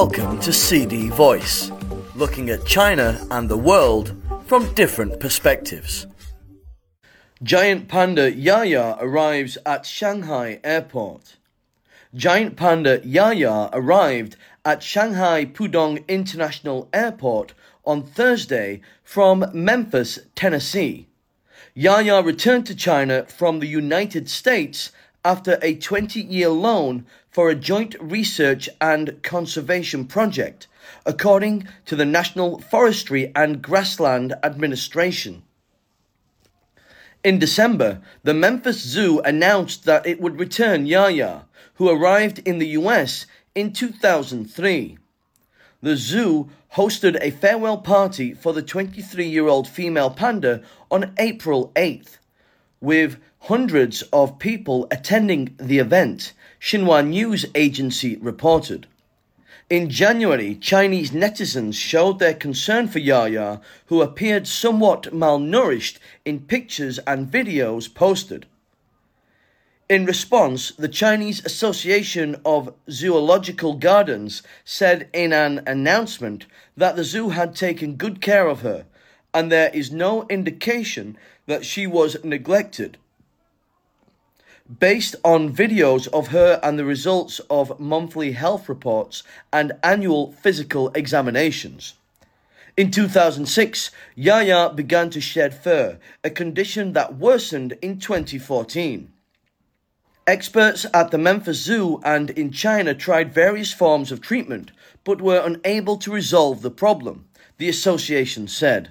Welcome to CD Voice, looking at China and the world from different perspectives. Giant panda Yaya arrives at Shanghai airport. Giant panda Yaya arrived at Shanghai Pudong International Airport on Thursday from Memphis, Tennessee. Yaya returned to China from the United States after a 20 year loan for a joint research and conservation project, according to the National Forestry and Grassland Administration. In December, the Memphis Zoo announced that it would return Yaya, who arrived in the US in 2003. The zoo hosted a farewell party for the 23 year old female panda on April 8th, with hundreds of people attending the event, Xinhua News Agency reported. In January, Chinese netizens showed their concern for Yaya, who appeared somewhat malnourished in pictures and videos posted. In response, the Chinese Association of Zoological Gardens said in an announcement that the zoo had taken good care of her and there is no indication that she was neglected based on videos of her and the results of monthly health reports and annual physical examinations. In 2006, Yaya began to shed fur, a condition that worsened in 2014. Experts at the Memphis Zoo and in China tried various forms of treatment, but were unable to resolve the problem, the association said.